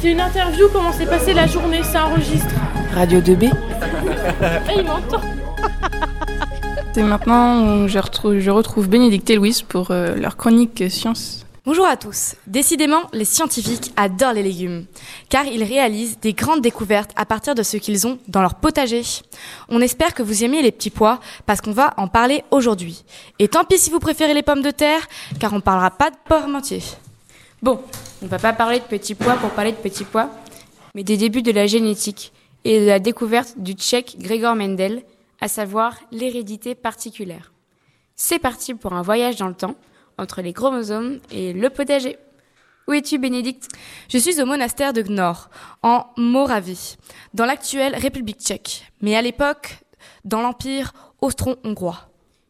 C'est une interview, comment s'est passée la journée, ça enregistre. Radio 2B Ah, il m'entend. C'est maintenant où je retrouve, je retrouve Bénédicte et Louise pour euh, leur chronique science. Bonjour à tous. Décidément, les scientifiques adorent les légumes, car ils réalisent des grandes découvertes à partir de ce qu'ils ont dans leur potager. On espère que vous aimez les petits pois, parce qu'on va en parler aujourd'hui. Et tant pis si vous préférez les pommes de terre, car on parlera pas de parmentier. Bon, on va pas parler de petits pois pour parler de petits pois, mais des débuts de la génétique et de la découverte du tchèque Gregor Mendel, à savoir l'hérédité particulière. C'est parti pour un voyage dans le temps entre les chromosomes et le potager. Où es-tu, Bénédicte? Je suis au monastère de Gnor, en Moravie, dans l'actuelle République tchèque, mais à l'époque, dans l'Empire austro-hongrois.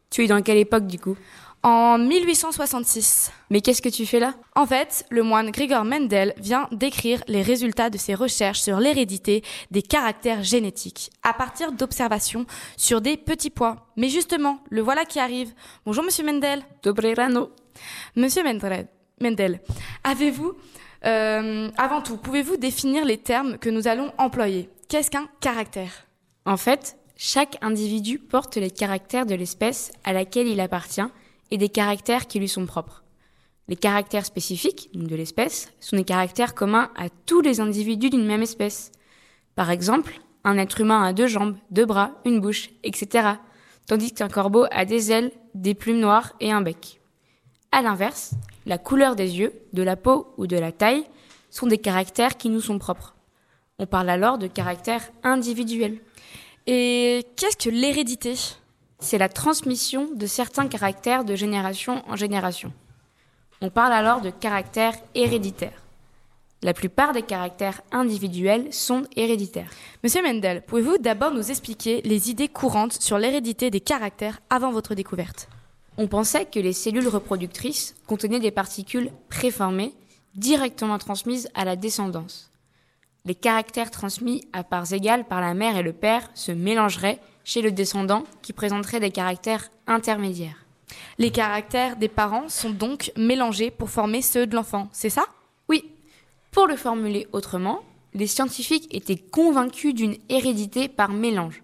Tu es dans quelle époque, du coup? En 1866. Mais qu'est-ce que tu fais là? En fait, le moine Grigor Mendel vient d'écrire les résultats de ses recherches sur l'hérédité des caractères génétiques, à partir d'observations sur des petits pois. Mais justement, le voilà qui arrive. Bonjour, monsieur Mendel. Dobre rano. Monsieur Mendel, Mendel avez-vous, euh, avant tout, pouvez-vous définir les termes que nous allons employer? Qu'est-ce qu'un caractère? En fait, chaque individu porte les caractères de l'espèce à laquelle il appartient et des caractères qui lui sont propres. Les caractères spécifiques de l'espèce sont des caractères communs à tous les individus d'une même espèce. Par exemple, un être humain a deux jambes, deux bras, une bouche, etc. Tandis qu'un corbeau a des ailes, des plumes noires et un bec. À l'inverse, la couleur des yeux, de la peau ou de la taille sont des caractères qui nous sont propres. On parle alors de caractères individuels. Et qu'est-ce que l'hérédité? C'est la transmission de certains caractères de génération en génération. On parle alors de caractères héréditaires. La plupart des caractères individuels sont héréditaires. Monsieur Mendel, pouvez-vous d'abord nous expliquer les idées courantes sur l'hérédité des caractères avant votre découverte? On pensait que les cellules reproductrices contenaient des particules préformées directement transmises à la descendance. Les caractères transmis à parts égales par la mère et le père se mélangeraient chez le descendant qui présenterait des caractères intermédiaires. Les caractères des parents sont donc mélangés pour former ceux de l'enfant, c'est ça? Oui. Pour le formuler autrement, les scientifiques étaient convaincus d'une hérédité par mélange.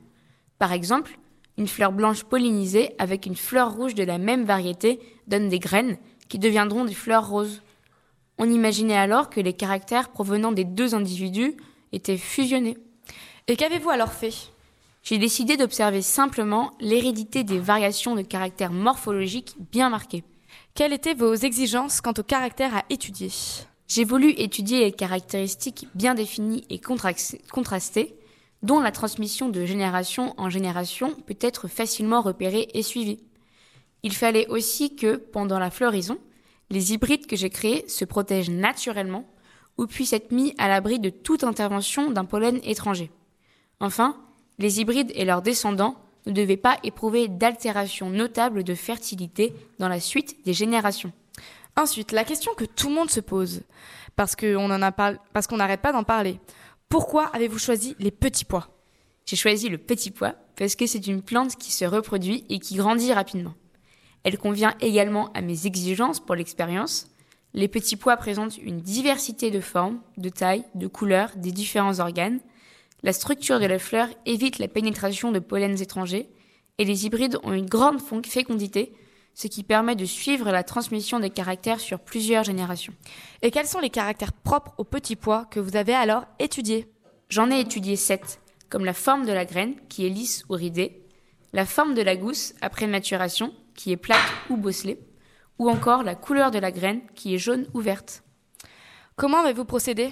Par exemple, une fleur blanche pollinisée avec une fleur rouge de la même variété donne des graines qui deviendront des fleurs roses. On imaginait alors que les caractères provenant des deux individus étaient fusionnés. Et qu'avez-vous alors fait? J'ai décidé d'observer simplement l'hérédité des variations de caractères morphologiques bien marquées. Quelles étaient vos exigences quant aux caractères à étudier? J'ai voulu étudier les caractéristiques bien définies et contrastées, dont la transmission de génération en génération peut être facilement repérée et suivie. Il fallait aussi que, pendant la floraison, les hybrides que j'ai créés se protègent naturellement ou puissent être mis à l'abri de toute intervention d'un pollen étranger. Enfin, les hybrides et leurs descendants ne devaient pas éprouver d'altération notable de fertilité dans la suite des générations. Ensuite, la question que tout le monde se pose, parce qu'on n'arrête pas d'en parler. Pourquoi avez-vous choisi les petits pois? J'ai choisi le petit pois parce que c'est une plante qui se reproduit et qui grandit rapidement. Elle convient également à mes exigences pour l'expérience. Les petits pois présentent une diversité de formes, de tailles, de couleurs des différents organes. La structure de la fleur évite la pénétration de pollens étrangers et les hybrides ont une grande fécondité, ce qui permet de suivre la transmission des caractères sur plusieurs générations. Et quels sont les caractères propres aux petits pois que vous avez alors étudiés? J'en ai étudié sept, comme la forme de la graine, qui est lisse ou ridée, la forme de la gousse après maturation, qui est plate ou bosselée, ou encore la couleur de la graine, qui est jaune ou verte. Comment avez-vous procédé?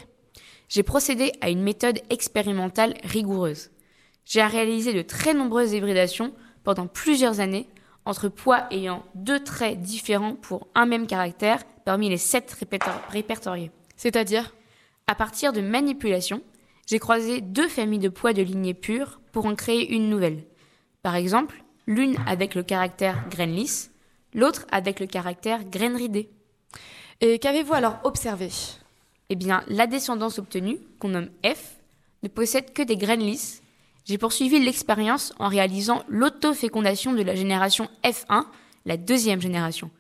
J'ai procédé à une méthode expérimentale rigoureuse. J'ai réalisé de très nombreuses hybridations pendant plusieurs années entre pois ayant deux traits différents pour un même caractère parmi les sept répertoriés. C'est-à-dire? À partir de manipulations, j'ai croisé deux familles de pois de lignée pure pour en créer une nouvelle. Par exemple, l'une avec le caractère graine lisse, l'autre avec le caractère graine ridée. Et qu'avez-vous alors observé? Eh bien, la descendance obtenue, qu'on nomme F, ne possède que des graines lisses. J'ai poursuivi l'expérience en réalisant l'autofécondation de la génération F1, la deuxième génération,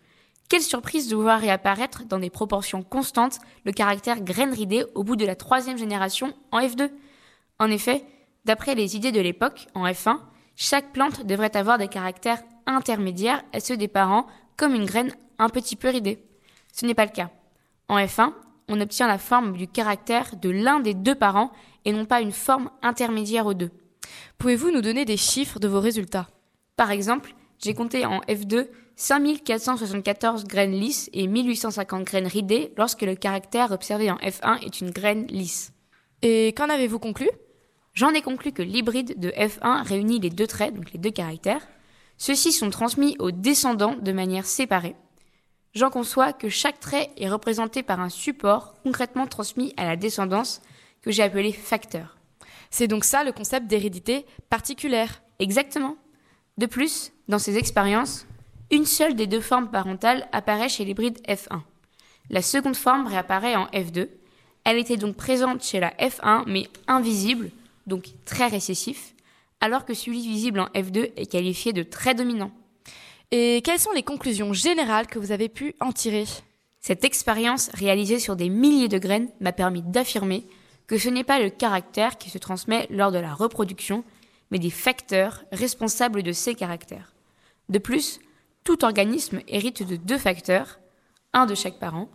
Quelle surprise de voir réapparaître dans des proportions constantes le caractère graine ridée au bout de la troisième génération en F2. En effet, d'après les idées de l'époque, en F1, chaque plante devrait avoir des caractères intermédiaires à ceux des parents, comme une graine un petit peu ridée. Ce n'est pas le cas. En F1, on obtient la forme du caractère de l'un des deux parents et non pas une forme intermédiaire aux deux. Pouvez-vous nous donner des chiffres de vos résultats? Par exemple, j'ai compté en F2 5474 graines lisses et 1850 graines ridées lorsque le caractère observé en F1 est une graine lisse. Et qu'en avez-vous conclu? J'en ai conclu que l'hybride de F1 réunit les deux traits, donc les deux caractères. Ceux-ci sont transmis aux descendants de manière séparée. J'en conçois que chaque trait est représenté par un support concrètement transmis à la descendance que j'ai appelé facteur. C'est donc ça le concept d'hérédité particulière. Exactement. De plus, dans ces expériences, une seule des deux formes parentales apparaît chez l'hybride F1. La seconde forme réapparaît en F2. Elle était donc présente chez la F1 mais invisible donc très récessif, alors que celui visible en F2 est qualifié de très dominant. Et quelles sont les conclusions générales que vous avez pu en tirer Cette expérience réalisée sur des milliers de graines m'a permis d'affirmer que ce n'est pas le caractère qui se transmet lors de la reproduction, mais des facteurs responsables de ces caractères. De plus, tout organisme hérite de deux facteurs, un de chaque parent.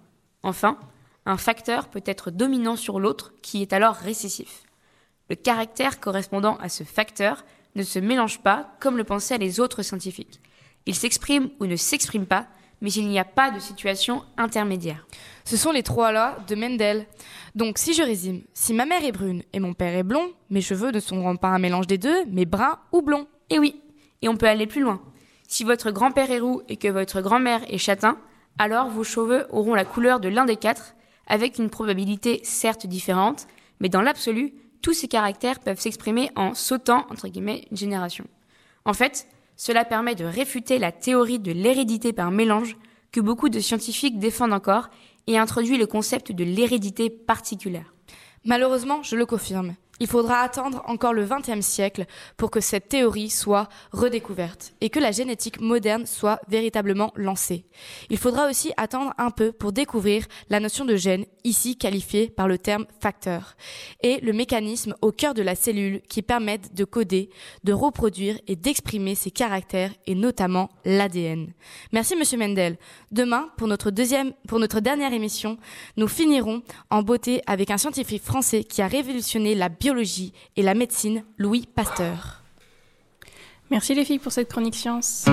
Enfin, un facteur peut être dominant sur l'autre qui est alors récessif. Le caractère correspondant à ce facteur ne se mélange pas comme le pensaient les autres scientifiques. Il s'exprime ou ne s'exprime pas, mais il n'y a pas de situation intermédiaire. Ce sont les trois lois de Mendel. Donc si je résume, si ma mère est brune et mon père est blond, mes cheveux ne seront pas un mélange des deux, mais bruns ou blonds. Et oui, et on peut aller plus loin. Si votre grand-père est roux et que votre grand-mère est châtain, alors vos cheveux auront la couleur de l'un des quatre, avec une probabilité certes différente, mais dans l'absolu, tous ces caractères peuvent s'exprimer en sautant, entre guillemets, une génération. En fait, cela permet de réfuter la théorie de l'hérédité par mélange que beaucoup de scientifiques défendent encore et introduit le concept de l'hérédité particulière. Malheureusement, je le confirme. Il faudra attendre encore le XXe siècle pour que cette théorie soit redécouverte et que la génétique moderne soit véritablement lancée. Il faudra aussi attendre un peu pour découvrir la notion de gène, ici qualifiée par le terme facteur, et le mécanisme au cœur de la cellule qui permettent de coder, de reproduire et d'exprimer ces caractères et notamment l'ADN. Merci Monsieur Mendel. Demain, pour notre deuxième, pour notre dernière émission, nous finirons en beauté avec un scientifique français qui a révolutionné la et la médecine, Louis Pasteur. Merci les filles pour cette chronique science.